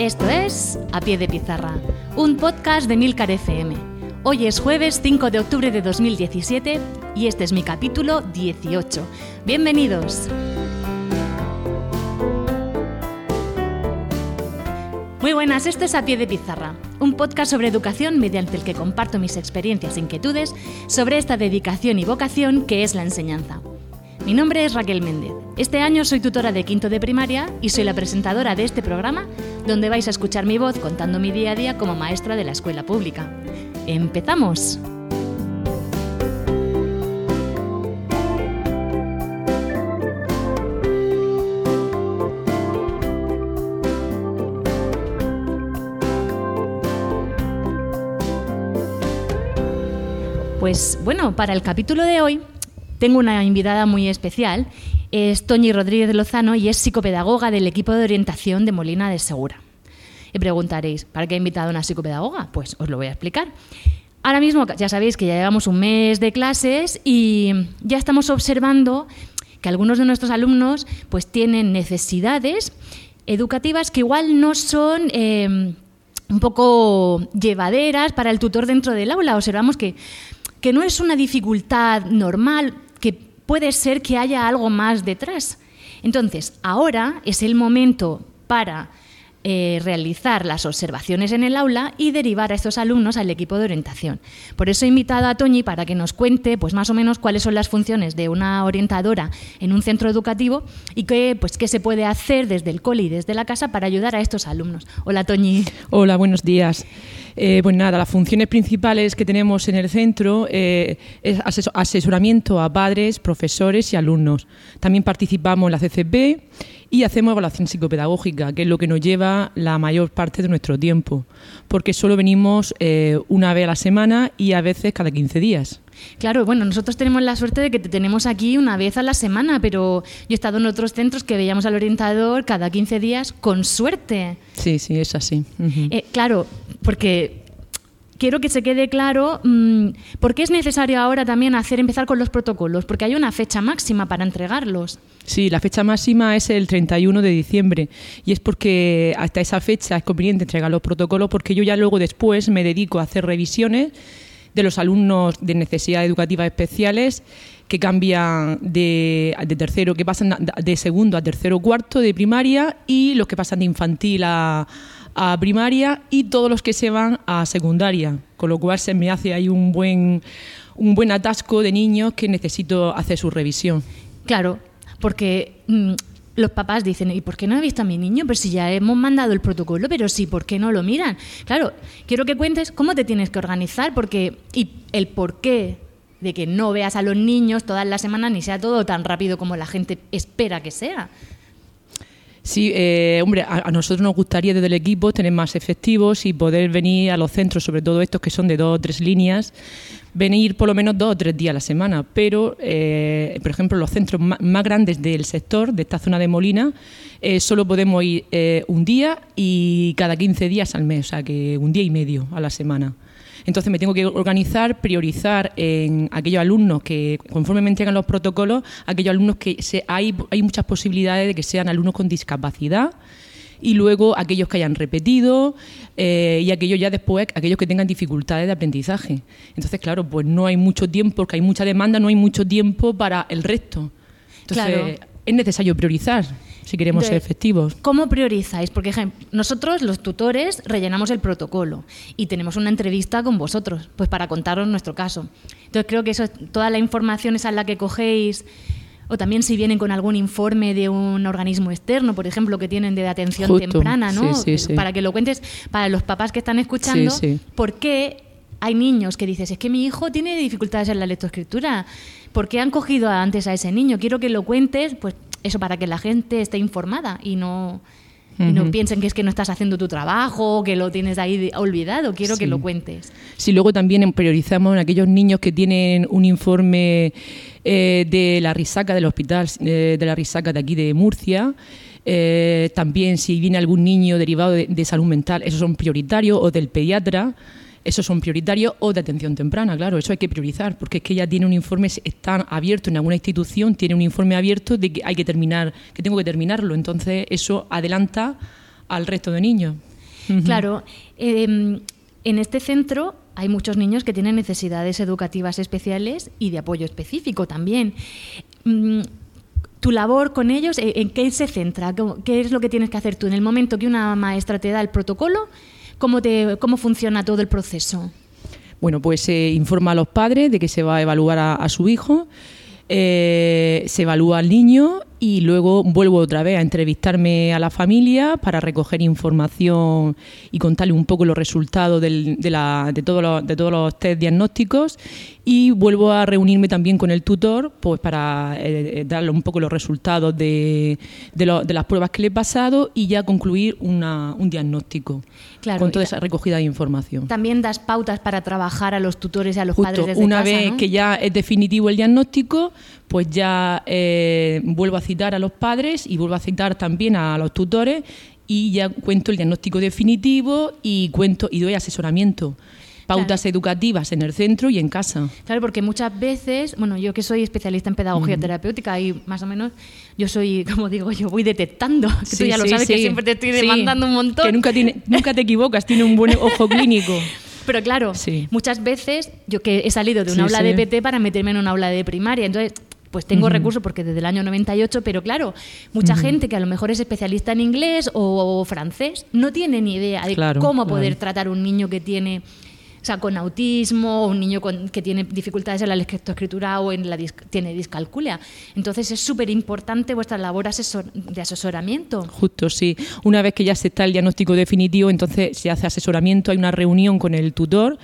Esto es A Pie de Pizarra, un podcast de Milcar FM. Hoy es jueves 5 de octubre de 2017 y este es mi capítulo 18. Bienvenidos. Muy buenas, esto es A Pie de Pizarra, un podcast sobre educación mediante el que comparto mis experiencias e inquietudes sobre esta dedicación y vocación que es la enseñanza. Mi nombre es Raquel Méndez. Este año soy tutora de quinto de primaria y soy la presentadora de este programa donde vais a escuchar mi voz contando mi día a día como maestra de la escuela pública. ¡Empezamos! Pues bueno, para el capítulo de hoy tengo una invitada muy especial. Es Toñi Rodríguez Lozano y es psicopedagoga del equipo de orientación de Molina de Segura. Y preguntaréis, ¿para qué he invitado a una psicopedagoga? Pues os lo voy a explicar. Ahora mismo ya sabéis que ya llevamos un mes de clases y ya estamos observando que algunos de nuestros alumnos pues tienen necesidades educativas que igual no son eh, un poco llevaderas para el tutor dentro del aula. Observamos que, que no es una dificultad normal, puede ser que haya algo más detrás. Entonces, ahora es el momento para eh, realizar las observaciones en el aula y derivar a estos alumnos al equipo de orientación. Por eso he invitado a Toñi para que nos cuente pues, más o menos cuáles son las funciones de una orientadora en un centro educativo y qué, pues, qué se puede hacer desde el cole y desde la casa para ayudar a estos alumnos. Hola, Toñi. Hola, buenos días. Eh, pues nada, las funciones principales que tenemos en el centro eh, es asesoramiento a padres, profesores y alumnos. También participamos en la CCP y hacemos evaluación psicopedagógica, que es lo que nos lleva la mayor parte de nuestro tiempo, porque solo venimos eh, una vez a la semana y a veces cada 15 días. Claro, bueno, nosotros tenemos la suerte de que te tenemos aquí una vez a la semana, pero yo he estado en otros centros que veíamos al orientador cada 15 días con suerte. Sí, sí, es así. eh, claro, porque quiero que se quede claro mmm, por qué es necesario ahora también hacer empezar con los protocolos, porque hay una fecha máxima para entregarlos. Sí, la fecha máxima es el 31 de diciembre y es porque hasta esa fecha es conveniente entregar los protocolos porque yo ya luego después me dedico a hacer revisiones de los alumnos de necesidades educativas especiales que cambian de, de, tercero, que pasan de segundo a tercero cuarto de primaria y los que pasan de infantil a, a primaria y todos los que se van a secundaria, con lo cual se me hace ahí un buen, un buen atasco de niños que necesito hacer su revisión. Claro, porque mmm, los papás dicen, ¿y por qué no he visto a mi niño? Pues si ya hemos mandado el protocolo, pero sí, ¿por qué no lo miran? Claro, quiero que cuentes cómo te tienes que organizar porque y el por qué de que no veas a los niños todas las semanas ni sea todo tan rápido como la gente espera que sea. Sí, eh, hombre, a, nosotros nos gustaría desde el equipo tener más efectivos y poder venir a los centros, sobre todo estos que son de dos o tres líneas, venir por lo menos dos o tres días a la semana. Pero, eh, por ejemplo, los centros más, más, grandes del sector, de esta zona de Molina, eh, solo podemos ir eh, un día y cada 15 días al mes, o sea que un día y medio a la semana. Entonces me tengo que organizar, priorizar en aquellos alumnos que, conforme me entregan los protocolos, aquellos alumnos que se, hay, hay muchas posibilidades de que sean alumnos con discapacidad y luego aquellos que hayan repetido eh, y aquellos ya después, aquellos que tengan dificultades de aprendizaje. Entonces, claro, pues no hay mucho tiempo, porque hay mucha demanda, no hay mucho tiempo para el resto. Entonces, claro. Es necesario priorizar si queremos ser efectivos. ¿Cómo priorizáis? Porque ejemplo, nosotros los tutores rellenamos el protocolo y tenemos una entrevista con vosotros, pues para contaros nuestro caso. Entonces creo que eso toda la información esa es la que cogéis o también si vienen con algún informe de un organismo externo, por ejemplo, que tienen de atención Justo. temprana, ¿no? Sí, sí, sí. Para que lo cuentes para los papás que están escuchando, ¿por qué hay niños que dices, es que mi hijo tiene dificultades en la lectoescritura? ¿Por qué han cogido antes a ese niño? Quiero que lo cuentes, pues eso para que la gente esté informada y no, uh -huh. no piensen que es que no estás haciendo tu trabajo, que lo tienes ahí olvidado. Quiero sí. que lo cuentes. Sí, luego también priorizamos en aquellos niños que tienen un informe eh, de la risaca del hospital, eh, de la risaca de aquí de Murcia. Eh, también si viene algún niño derivado de, de salud mental, esos son prioritarios, o del pediatra esos son prioritarios o de atención temprana, claro, eso hay que priorizar, porque es que ya tiene un informe, está abierto en alguna institución, tiene un informe abierto de que hay que terminar, que tengo que terminarlo, entonces eso adelanta al resto de niños. Claro, em, en este centro hay muchos niños que tienen necesidades educativas especiales y de apoyo específico también. Mm, tu labor con ellos, ¿en qué se centra? ¿Cómo- ¿Qué es lo que tienes que hacer tú? En el momento que una maestra te da el protocolo, ¿cómo, te, cómo funciona todo el proceso? Bueno, pues se informa a los padres de que se va a evaluar a, a su hijo, eh, se evalúa al niño y luego vuelvo otra vez a entrevistarme a la familia para recoger información y contarle un poco los resultados del- de, la- de todos los, de todos los test diagnósticos y vuelvo a reunirme también con el tutor pues para eh, eh, darle un poco los resultados de, de lo- de las pruebas que le he pasado y ya concluir una- un diagnóstico Claro, con toda esa recogida de información. También das pautas para trabajar a los tutores y a los Justo, padres desde una casa, vez ¿no? que ya es definitivo el diagnóstico, pues ya eh, vuelvo a citar a los padres y vuelvo a citar también a los tutores y ya cuento el diagnóstico definitivo y cuento y doy asesoramiento, pautas educativas en el centro y en casa. Claro, porque muchas veces, bueno, yo que soy especialista en pedagogía terapéutica y más o menos yo soy, como digo, yo voy detectando, que tú Sí, ya lo sí, sabes que sí. siempre te estoy demandando un montón. Que nunca, tiene, nunca te equivocas, tiene un buen ojo clínico. Pero claro, muchas veces yo que he salido de un Sí, aula de PT para meterme en un aula de primaria, entonces pues tengo recursos porque desde el año 98, pero claro, mucha gente que a lo mejor es especialista en inglés o, francés no tiene ni idea de Claro, cómo claro. poder tratar un niño que tiene o sea, con autismo, o un niño con- que tiene dificultades en la lectoescritura o en la dis- tiene discalculia. Entonces es súper importante vuestra labor asesor- de asesoramiento. Justo, sí. Una vez que ya se está el diagnóstico definitivo, entonces se hace asesoramiento, hay una reunión con el tutor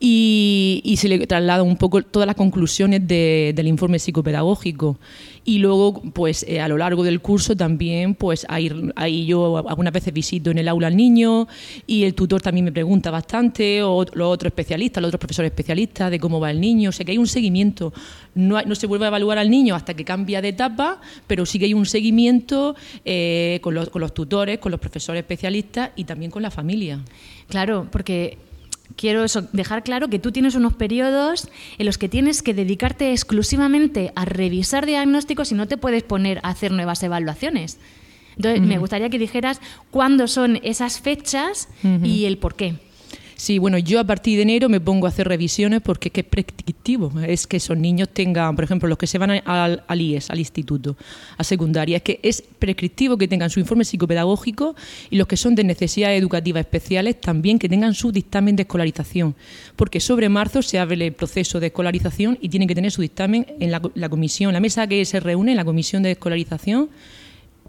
y, y se le traslada un poco todas las conclusiones de- del informe psicopedagógico. Y luego, pues eh, a lo largo del curso también, pues ahí, ahí yo algunas veces visito en el aula al niño y el tutor también me pregunta bastante, o los otros especialistas, los otros profesores especialistas, de cómo va el niño. O sea que hay un seguimiento. No, no se vuelve a evaluar al niño hasta que cambia de etapa, pero sí que hay un seguimiento eh, con, los, con los tutores, con los profesores especialistas y también con la familia. Claro, porque quiero eso, dejar claro que tú tienes unos periodos en los que tienes que dedicarte exclusivamente a revisar diagnósticos y no te puedes poner a hacer nuevas evaluaciones. Entonces, me gustaría que dijeras cuándo son esas fechas y el por qué. Sí, bueno, yo a partir de enero me pongo a hacer revisiones porque es que es prescriptivo. Es que esos niños tengan, por ejemplo, los que se van al, al IES, al instituto, a secundaria, es que es prescriptivo que tengan su informe psicopedagógico y los que son de necesidades educativas especiales también que tengan su dictamen de escolarización. Porque sobre marzo se abre el proceso de escolarización y tienen que tener su dictamen en la, comisión, la mesa que se reúne, la comisión de escolarización,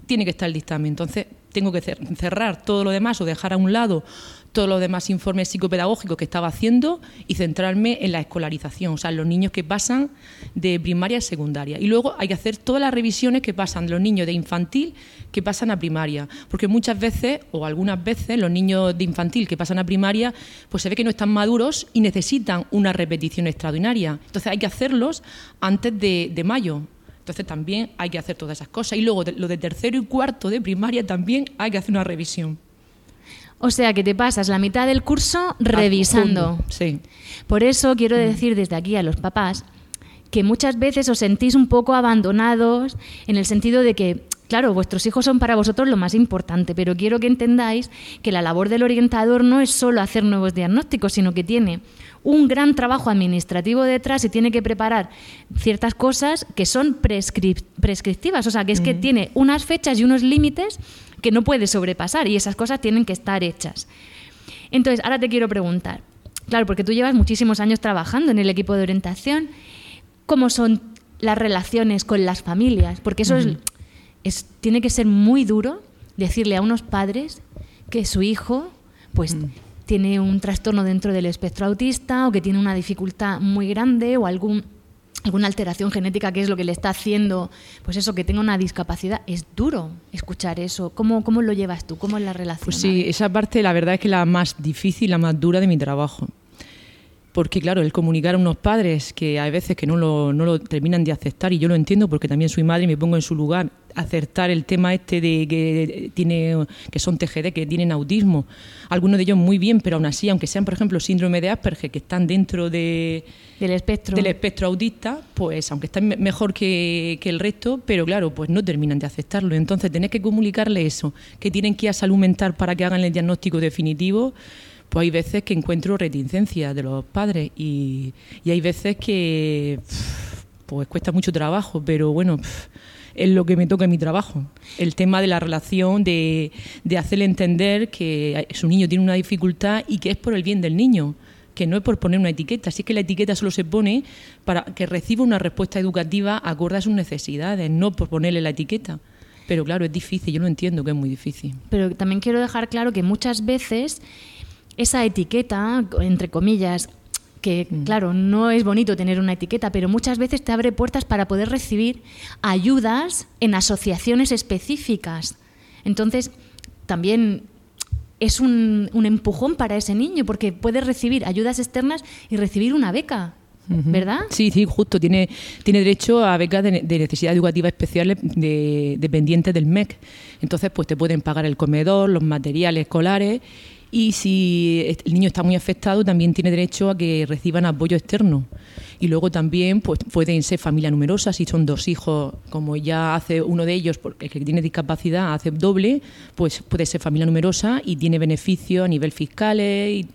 tiene que estar el dictamen. Entonces, tengo que cer- cerrar todo lo demás o dejar a un lado todos los demás informes psicopedagógicos que estaba haciendo y centrarme en la escolarización, o sea, los niños que pasan de primaria a secundaria. Y luego hay que hacer todas las revisiones que pasan los niños de infantil que pasan a primaria, porque muchas veces o algunas veces los niños de infantil que pasan a primaria, pues se ve que no están maduros y necesitan una repetición extraordinaria. Entonces hay que hacerlos antes de, de mayo. Entonces también hay que hacer todas esas cosas. Y luego lo de tercero y cuarto de primaria también hay que hacer una revisión. O sea, que te pasas la mitad del curso revisando. Junto, Sí. Por eso quiero decir desde aquí a los papás que muchas veces os sentís un poco abandonados en el sentido de que, claro, vuestros hijos son para vosotros lo más importante, pero quiero que entendáis que la labor del orientador no es solo hacer nuevos diagnósticos, sino que tiene un gran trabajo administrativo detrás y tiene que preparar ciertas cosas que son prescrip- prescriptivas, o sea, que es que tiene unas fechas y unos límites que no puede sobrepasar y esas cosas tienen que estar hechas. Entonces, ahora te quiero preguntar, claro, porque tú llevas muchísimos años trabajando en el equipo de orientación, ¿cómo son las relaciones con las familias? Porque eso es, es- tiene que ser muy duro decirle a unos padres que su hijo, pues, tiene un trastorno dentro del espectro autista o que tiene una dificultad muy grande o algún alguna alteración genética que es lo que le está haciendo, pues eso, que tenga una discapacidad, es duro escuchar eso. ¿Cómo, cómo lo llevas tú? ¿Cómo es la relación? Pues sí, esa parte la verdad es que la más difícil, la más dura de mi trabajo. Porque claro, el comunicar a unos padres que hay veces que no lo, no lo terminan de aceptar, y yo lo entiendo porque también soy madre y me pongo en su lugar, acertar el tema este de que tiene que son TGD, que tienen autismo, algunos de ellos muy bien, pero aún así, aunque sean por ejemplo síndrome de Asperger, que están dentro de, del espectro del espectro autista, pues aunque están mejor que, que, el resto, pero claro, pues no terminan de aceptarlo. Entonces tenés que comunicarle eso, que tienen que ir a salud mental para que hagan el diagnóstico definitivo pues hay veces que encuentro reticencia de los padres y, hay veces que pues cuesta mucho trabajo, pero bueno, es lo que me toca en mi trabajo. El tema de la relación, de, de hacerle entender que su niño tiene una dificultad y que es por el bien del niño que no es por poner una etiqueta, así que la etiqueta solo se pone para que reciba una respuesta educativa acorde a sus necesidades, no por ponerle la etiqueta. Pero claro, es difícil, yo lo entiendo que es muy difícil. Pero también quiero dejar claro que muchas veces esa etiqueta, entre comillas, que mm. claro, no es bonito tener una etiqueta, pero muchas veces te abre puertas para poder recibir ayudas en asociaciones específicas. Entonces, también es un, empujón para ese niño, porque puede recibir ayudas externas y recibir una beca. ¿Verdad? Sí, sí, justo. Tiene, tiene derecho a becas de, necesidad educativa especiales de, dependientes del MEC. Entonces, pues te pueden pagar el comedor, los materiales escolares y si el niño está muy afectado también tiene derecho a que reciban apoyo externo. Y luego también pues pueden ser familia numerosa. Si son dos hijos como ya hace uno de ellos porque el que tiene discapacidad hace doble pues puede ser familia numerosa y tiene beneficios a nivel fiscal y,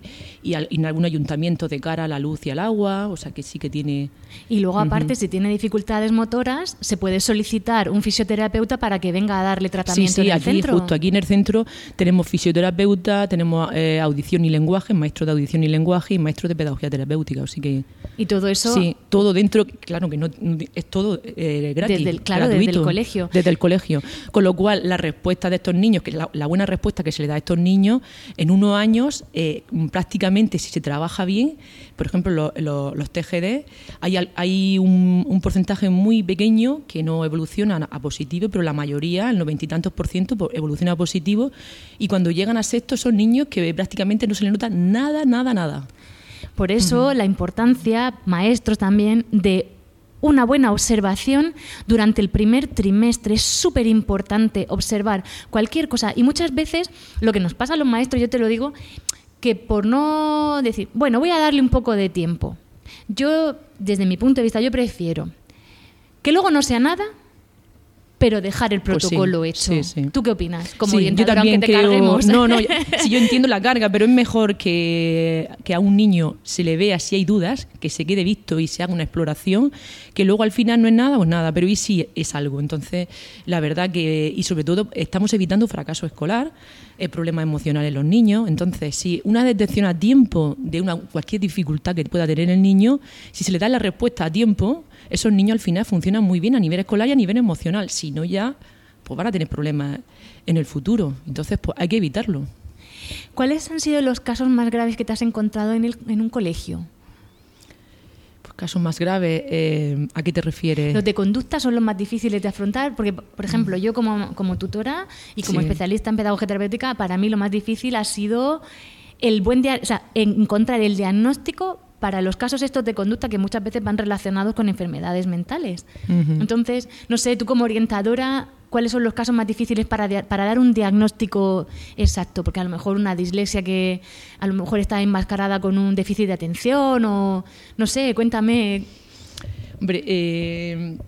en algún ayuntamiento de cara a la luz y al agua. O sea que sí que tiene y luego aparte si tiene dificultades motoras se puede solicitar un fisioterapeuta para que venga a darle tratamiento sí, sí, en el aquí, justo aquí en el centro tenemos fisioterapeuta tenemos eh, audición y lenguaje maestro de audición y lenguaje y maestro de pedagogía terapéutica así que y todo eso Sí, todo dentro, claro que no es todo eh, gratis. Desde el, claro, desde el colegio. Desde el colegio. Con lo cual, la respuesta de estos niños, que la, buena respuesta que se le da a estos niños, en unos años, eh, prácticamente si se trabaja bien, por ejemplo, los TGD, hay, hay un, porcentaje muy pequeño que no evoluciona a positivo, pero la mayoría, el noventa y tantos por ciento, pues, evoluciona a positivo. Y cuando llegan a sexto son niños que prácticamente no se les nota nada, nada, nada. Por eso la importancia, maestros también, de una buena observación durante el primer trimestre. Es súper importante observar cualquier cosa. Y muchas veces lo que nos pasa a los maestros, yo te lo digo, que por no decir, bueno, voy a darle un poco de tiempo. Yo, desde mi punto de vista, yo prefiero que luego no sea nada pero dejar el pues protocolo hecho. ¿Tú qué opinas? Como yo también te carguemos. No, no, si yo entiendo la carga, pero es mejor que, que, a un niño se le vea si hay dudas, que se quede visto y se haga una exploración, que luego al final no es nada, pues nada, pero y si es algo. Entonces, la verdad que, y sobre todo, estamos evitando fracaso escolar, el problemas emocionales en los niños. Entonces, si una detección a tiempo de una, cualquier dificultad que pueda tener el niño, si se le da la respuesta a tiempo, esos niños al final funcionan muy bien a nivel escolar y a nivel emocional. Si no, ya pues van a tener problemas en el futuro. Entonces, pues hay que evitarlo. ¿Cuáles han sido los casos más graves que te has encontrado en, el, en un colegio? Casos más graves, eh, ¿a qué te refieres? Los de conducta son los más difíciles de afrontar, porque, por ejemplo, yo como, como tutora y como especialista en pedagogía terapéutica, para mí lo más difícil ha sido el buen o sea, encontrar el diagnóstico para los casos estos de conducta que muchas veces van relacionados con enfermedades mentales. Entonces, no sé, tú como orientadora, ¿cuáles son los casos más difíciles para, dar un diagnóstico exacto? Porque a lo mejor una dislexia que a lo mejor está enmascarada con un déficit de atención o, no sé, cuéntame. Hombre, eh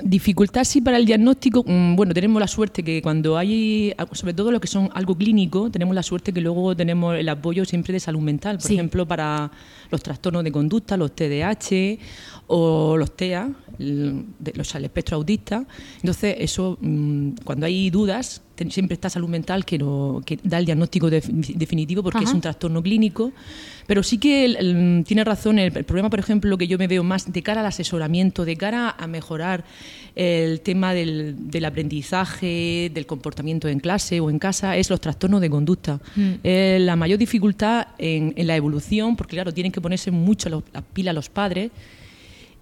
Dificultad sí para el diagnóstico. Mm, bueno, tenemos la suerte que cuando hay, sobre todo lo que son algo clínico, tenemos la suerte que luego tenemos el apoyo siempre de salud mental. Por ejemplo, para los trastornos de conducta, los TDAH o los TEA, el, los, el espectro autista. Entonces, eso, mm, cuando hay dudas, siempre está salud mental que, que da el diagnóstico definitivo porque es un trastorno clínico. Pero sí que tiene razón, el, problema, por ejemplo, que yo me veo más de cara al asesoramiento, de cara a mejorar el tema del, aprendizaje, del comportamiento en clase o en casa, es los trastornos de conducta. Mm. la mayor dificultad en, la evolución, porque claro, tienen que ponerse mucho las pilas los padres.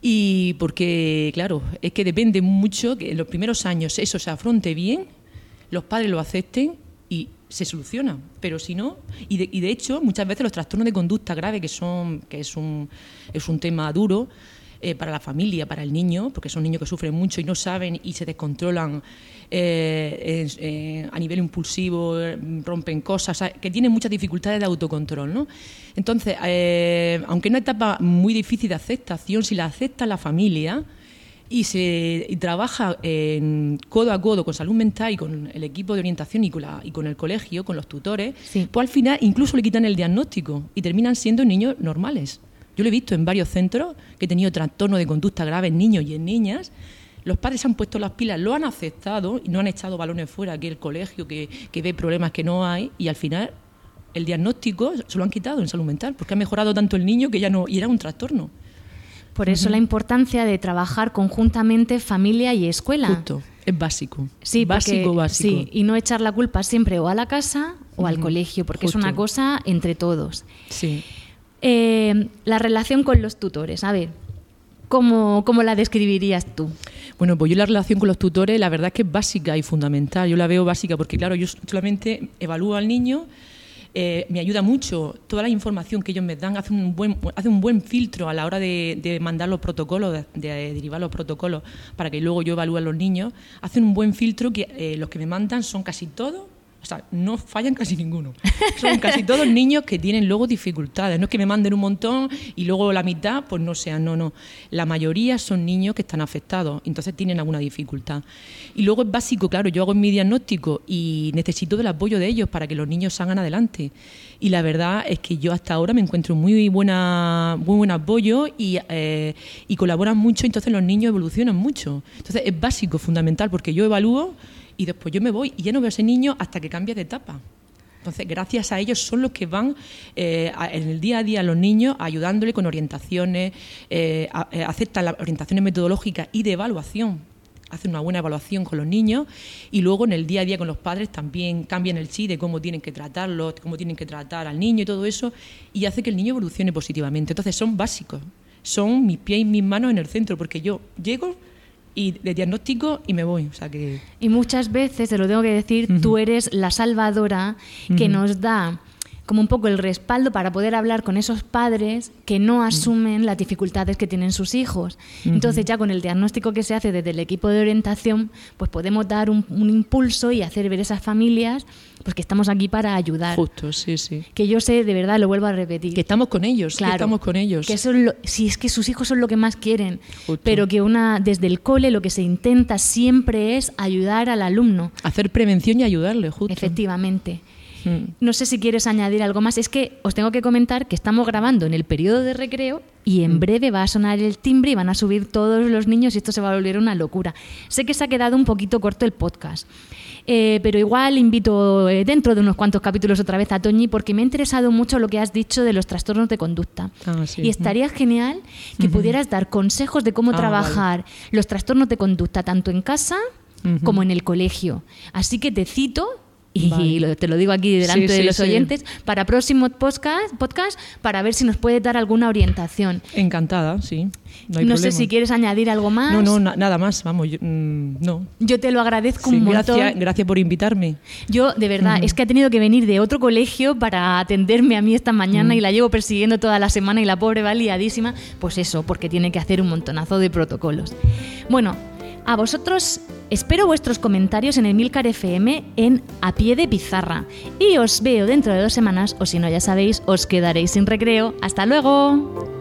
Y porque, claro, es que depende mucho que en los primeros años eso se afronte bien, los padres lo acepten y se soluciona. Pero si no, y de, y de hecho, muchas veces los trastornos de conducta grave, que, son, que es, un, es un tema duro, eh, para la familia, para el niño, porque son niños que sufren mucho y no saben y se descontrolan eh, eh, a nivel impulsivo, rompen cosas, que tienen muchas dificultades de autocontrol. ¿no? Entonces, aunque es una etapa muy difícil de aceptación, si la acepta la familia, y se trabaja en, codo a codo con salud mental y con el equipo de orientación y con, y con el colegio, con los tutores, pues al final incluso le quitan el diagnóstico y terminan siendo niños normales. Yo lo he visto en varios centros que he tenido trastorno de conducta grave en niños y en niñas. Los padres han puesto las pilas, lo han aceptado y no han echado balones fuera, que el colegio que, ve problemas que no hay y al final el diagnóstico se lo han quitado en salud mental porque ha mejorado tanto el niño que ya no y era un trastorno. Por eso la importancia de trabajar conjuntamente familia y escuela. Justo, es básico. Sí, básico, básico. Sí, y no echar la culpa siempre o a la casa o al colegio, porque es una cosa entre todos. Sí. Eh, la relación con los tutores, a ver, ¿cómo, ¿cómo, la describirías tú? Bueno, pues yo la relación con los tutores, la verdad es que es básica y fundamental. Yo la veo básica porque, claro, yo solamente evalúo al niño, eh, me ayuda mucho toda la información que ellos me dan, hace un buen, hace un buen filtro a la hora de, mandar los protocolos, de, derivar los protocolos para que luego yo evalúe a los niños. Hacen un buen filtro que eh, los que me mandan son casi todos o sea, no fallan casi ninguno. Son casi todos niños que tienen luego dificultades. No es que me manden un montón y luego la mitad, pues no sean, no, no. La mayoría son niños que están afectados, entonces tienen alguna dificultad. Y luego es básico, claro, yo hago mi diagnóstico y necesito del apoyo de ellos para que los niños salgan adelante. Y la verdad es que yo hasta ahora me encuentro muy, buena, muy buen apoyo y, eh, y colaboran mucho, entonces los niños evolucionan mucho. Entonces es básico, fundamental, porque yo evalúo y después yo me voy y ya no veo a ese niño hasta que cambia de etapa. Entonces, gracias a ellos son los que van eh, en el día a día a los niños ayudándole con orientaciones, eh, eh, aceptan las orientaciones metodológicas y de evaluación, hacen una buena evaluación con los niños y luego en el día a día con los padres también cambian el chi de cómo tienen que tratarlo, cómo tienen que tratar al niño y todo eso y hace que el niño evolucione positivamente. Entonces, son básicos, son mis pies y mis manos en el centro porque yo llego y de diagnóstico y me voy. O sea que... Y muchas veces, te lo tengo que decir, tú eres la salvadora que nos da como un poco el respaldo para poder hablar con esos padres que no asumen las dificultades que tienen sus hijos. Entonces ya con el diagnóstico que se hace desde el equipo de orientación, pues podemos dar un, impulso y hacer ver a esas familias pues que estamos aquí para ayudar. Justo, sí, sí. Que yo sé, de verdad, lo vuelvo a repetir. Que estamos con ellos, claro, que estamos con ellos. Que si es que sus hijos son lo que más quieren, pero que una desde el cole lo que se intenta siempre es ayudar al alumno. Hacer prevención y ayudarle, justo. Efectivamente. Mm. No sé si quieres añadir algo más. Es que os tengo que comentar que estamos grabando en el periodo de recreo y en mm. breve va a sonar el timbre y van a subir todos los niños y esto se va a volver una locura. Sé que se ha quedado un poquito corto el podcast. Eh, pero igual invito eh, dentro de unos cuantos capítulos otra vez a Toñi porque me ha interesado mucho lo que has dicho de los trastornos de conducta. Ah, y estaría genial que pudieras dar consejos de cómo ah, trabajar los trastornos de conducta tanto en casa como en el colegio. Así que te cito y te lo digo aquí delante de los oyentes, para próximo podcast, podcast, para ver si nos puede dar alguna orientación. Encantada, sí. No, sé si quieres añadir algo más. No, no, nada más, vamos, yo, mm, no. Yo te lo agradezco un montón. Gracias, gracias por invitarme. Yo, de verdad, es que ha tenido que venir de otro colegio para atenderme a mí esta mañana y la llevo persiguiendo toda la semana y la pobre va liadísima. Pues eso, porque tiene que hacer un montonazo de protocolos. Bueno, a vosotros espero vuestros comentarios en Emilcar FM en A Pie de Pizarra. Y os veo dentro de dos semanas, o si no ya sabéis, os quedaréis sin recreo. ¡Hasta luego!